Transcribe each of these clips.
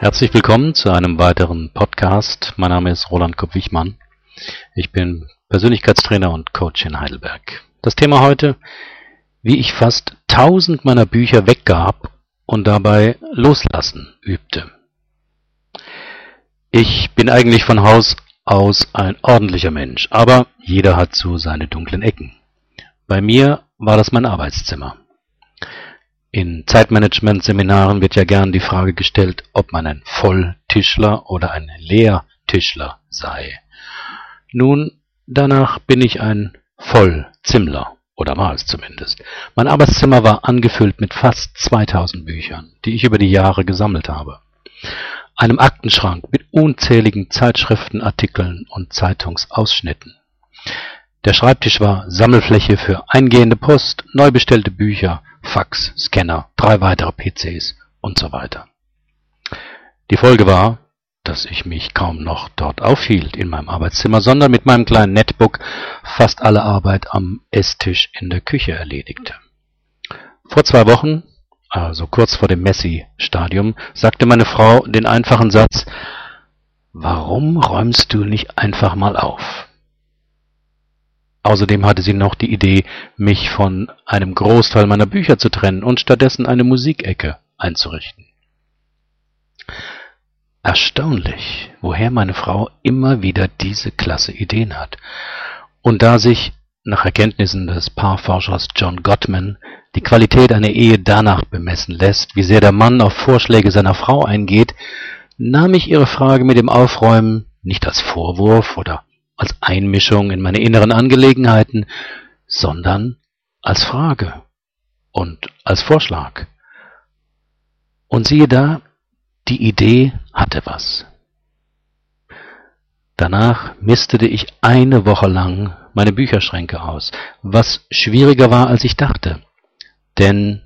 Herzlich willkommen zu einem weiteren Podcast. Mein Name ist Roland Kopp-Wichmann. Ich bin Persönlichkeitstrainer und Coach in Heidelberg. Das Thema heute, wie ich fast tausend meiner Bücher weggab und dabei loslassen übte. Ich bin eigentlich von Haus aus ein ordentlicher Mensch, aber jeder hat so seine dunklen Ecken. Bei mir war das mein Arbeitszimmer. In Zeitmanagement-Seminaren wird ja gern die Frage gestellt, ob man ein Volltischler oder ein Leertischler sei. Nun, danach bin ich ein Vollzimmler, oder war es zumindest. Mein Arbeitszimmer war angefüllt mit fast 2000 Büchern, die ich über die Jahre gesammelt habe. Einem Aktenschrank mit unzähligen Zeitschriftenartikeln und Zeitungsausschnitten. Der Schreibtisch war Sammelfläche für eingehende Post, neu bestellte Bücher, Fax, Scanner, drei weitere PCs und so weiter. Die Folge war, dass ich mich kaum noch dort aufhielt in meinem Arbeitszimmer, sondern mit meinem kleinen Netbook fast alle Arbeit am Esstisch in der Küche erledigte. Vor zwei Wochen, also kurz vor dem Messi-Stadium, sagte meine Frau den einfachen Satz, Warum räumst du nicht einfach mal auf? Außerdem hatte sie noch die Idee, mich von einem Großteil meiner Bücher zu trennen und stattdessen eine Musikecke einzurichten. Erstaunlich, woher meine Frau immer wieder diese klasse Ideen hat. Und da sich, nach Erkenntnissen des Paarforschers John Gottman, die Qualität einer Ehe danach bemessen lässt, wie sehr der Mann auf Vorschläge seiner Frau eingeht, nahm ich ihre Frage mit dem Aufräumen nicht als Vorwurf oder als Einmischung in meine inneren Angelegenheiten, sondern als Frage und als Vorschlag. Und siehe da, die Idee hatte was. Danach mistete ich eine Woche lang meine Bücherschränke aus, was schwieriger war, als ich dachte. Denn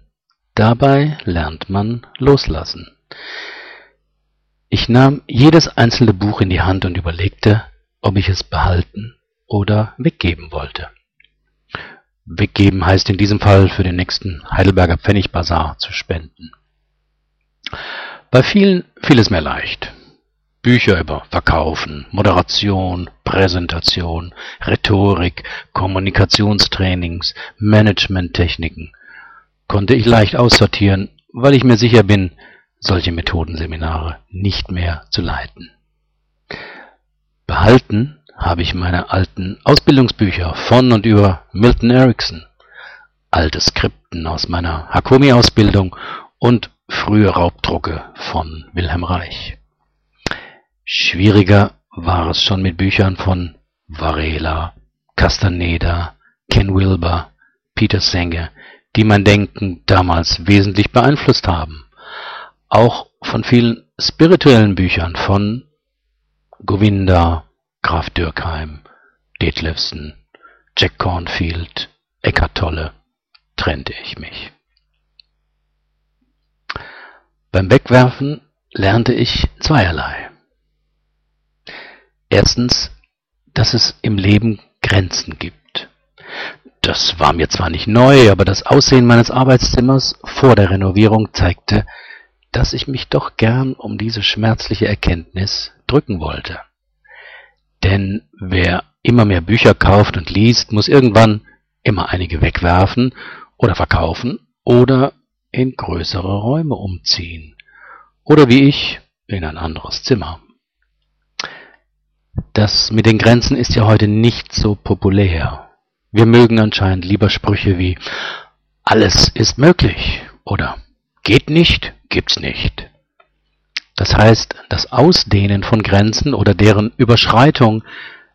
dabei lernt man loslassen. Ich nahm jedes einzelne Buch in die Hand und überlegte, ob ich es behalten oder weggeben wollte. Weggeben heißt in diesem Fall für den nächsten Heidelberger Pfennigbazar zu spenden. Bei vielen fiel es mir leicht. Bücher über Verkaufen, Moderation, Präsentation, Rhetorik, Kommunikationstrainings, Managementtechniken konnte ich leicht aussortieren, weil ich mir sicher bin, solche Methodenseminare nicht mehr zu leiten. Behalten habe ich meine alten Ausbildungsbücher von und über Milton Erickson, alte Skripten aus meiner Hakomi-Ausbildung und frühe Raubdrucke von Wilhelm Reich. Schwieriger war es schon mit Büchern von Varela, Castaneda, Ken Wilber, Peter Sanger, die mein Denken damals wesentlich beeinflusst haben. Auch von vielen spirituellen Büchern von Govinda, Graf Dürkheim, Detlefsen, Jack Cornfield, Eckart Tolle trennte ich mich. Beim Wegwerfen lernte ich zweierlei. Erstens, dass es im Leben Grenzen gibt. Das war mir zwar nicht neu, aber das Aussehen meines Arbeitszimmers vor der Renovierung zeigte, dass ich mich doch gern um diese schmerzliche Erkenntnis drücken wollte. Denn wer immer mehr Bücher kauft und liest, muss irgendwann immer einige wegwerfen oder verkaufen oder in größere Räume umziehen. Oder wie ich in ein anderes Zimmer. Das mit den Grenzen ist ja heute nicht so populär. Wir mögen anscheinend lieber Sprüche wie alles ist möglich oder geht nicht, gibt's nicht. Das heißt, das Ausdehnen von Grenzen oder deren Überschreitung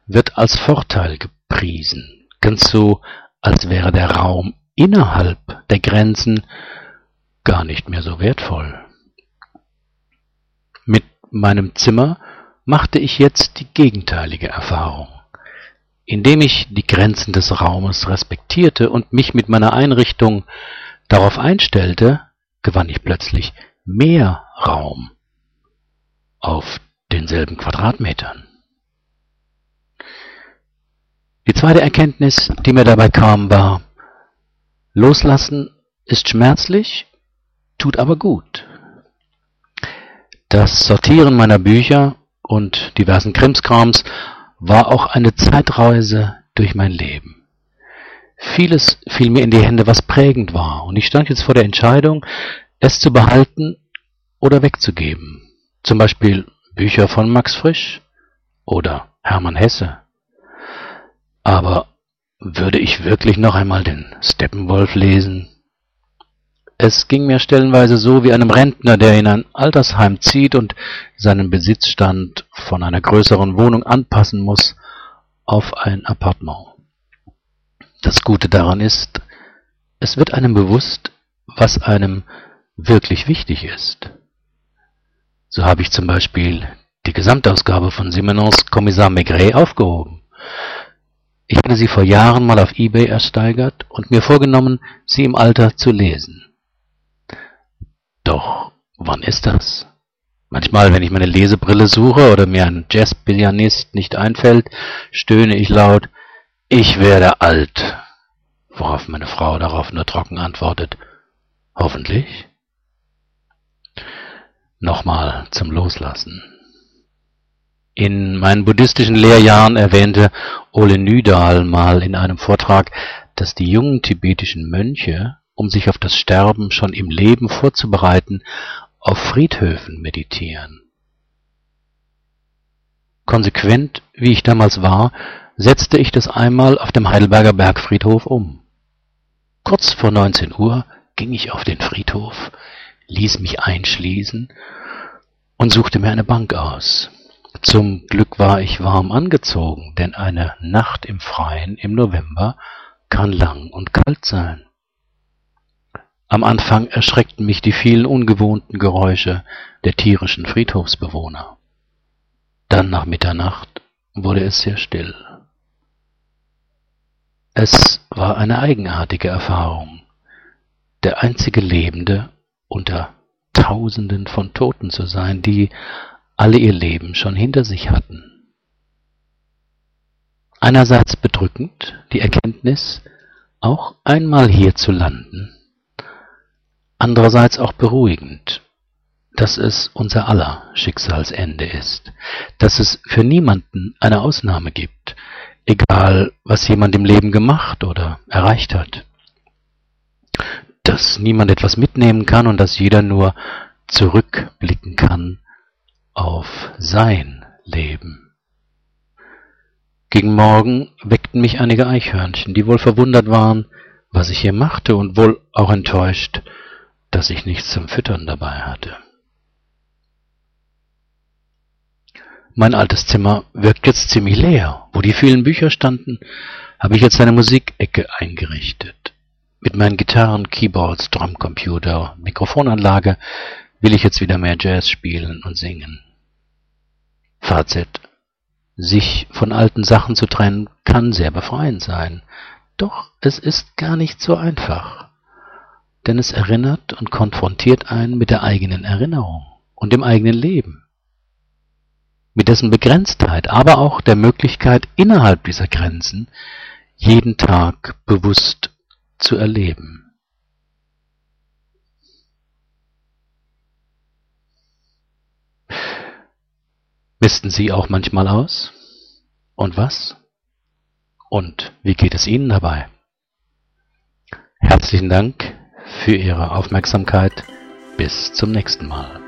wird als Vorteil gepriesen, ganz so, als wäre der Raum innerhalb der Grenzen gar nicht mehr so wertvoll. Mit meinem Zimmer machte ich jetzt die gegenteilige Erfahrung. Indem ich die Grenzen des Raumes respektierte und mich mit meiner Einrichtung darauf einstellte, gewann ich plötzlich mehr Raum auf denselben Quadratmetern. Die zweite Erkenntnis, die mir dabei kam, war, loslassen ist schmerzlich, tut aber gut. Das Sortieren meiner Bücher und diversen Krimskrams war auch eine Zeitreise durch mein Leben. Vieles fiel mir in die Hände, was prägend war, und ich stand jetzt vor der Entscheidung, es zu behalten oder wegzugeben. Zum Beispiel Bücher von Max Frisch oder Hermann Hesse. Aber würde ich wirklich noch einmal den Steppenwolf lesen? Es ging mir stellenweise so wie einem Rentner, der in ein Altersheim zieht und seinen Besitzstand von einer größeren Wohnung anpassen muss auf ein Appartement. Das Gute daran ist, es wird einem bewusst, was einem wirklich wichtig ist. So habe ich zum Beispiel die Gesamtausgabe von Simenons Kommissar Maigret aufgehoben. Ich hatte sie vor Jahren mal auf eBay ersteigert und mir vorgenommen, sie im Alter zu lesen. Doch wann ist das? Manchmal, wenn ich meine Lesebrille suche oder mir ein Jazzpianist nicht einfällt, stöhne ich laut, ich werde alt. Worauf meine Frau darauf nur trocken antwortet, hoffentlich. Nochmal zum Loslassen. In meinen buddhistischen Lehrjahren erwähnte Ole Nydal mal in einem Vortrag, dass die jungen tibetischen Mönche um sich auf das Sterben schon im Leben vorzubereiten, auf Friedhöfen meditieren. Konsequent, wie ich damals war, setzte ich das einmal auf dem Heidelberger Bergfriedhof um. Kurz vor 19 Uhr ging ich auf den Friedhof, ließ mich einschließen und suchte mir eine Bank aus. Zum Glück war ich warm angezogen, denn eine Nacht im Freien im November kann lang und kalt sein. Am Anfang erschreckten mich die vielen ungewohnten Geräusche der tierischen Friedhofsbewohner. Dann nach Mitternacht wurde es sehr still. Es war eine eigenartige Erfahrung, der einzige Lebende unter Tausenden von Toten zu sein, die alle ihr Leben schon hinter sich hatten. Einerseits bedrückend die Erkenntnis, auch einmal hier zu landen, andererseits auch beruhigend, dass es unser aller Schicksalsende ist, dass es für niemanden eine Ausnahme gibt, egal was jemand im Leben gemacht oder erreicht hat, dass niemand etwas mitnehmen kann und dass jeder nur zurückblicken kann auf sein Leben. Gegen Morgen weckten mich einige Eichhörnchen, die wohl verwundert waren, was ich hier machte und wohl auch enttäuscht, dass ich nichts zum Füttern dabei hatte. Mein altes Zimmer wirkt jetzt ziemlich leer. Wo die vielen Bücher standen, habe ich jetzt eine Musikecke eingerichtet. Mit meinen Gitarren, Keyboards, Drumcomputer, Mikrofonanlage will ich jetzt wieder mehr Jazz spielen und singen. Fazit. Sich von alten Sachen zu trennen, kann sehr befreiend sein. Doch es ist gar nicht so einfach denn es erinnert und konfrontiert einen mit der eigenen Erinnerung und dem eigenen Leben, mit dessen Begrenztheit, aber auch der Möglichkeit, innerhalb dieser Grenzen jeden Tag bewusst zu erleben. Misten Sie auch manchmal aus? Und was? Und wie geht es Ihnen dabei? Herzlichen Dank für Ihre Aufmerksamkeit. Bis zum nächsten Mal.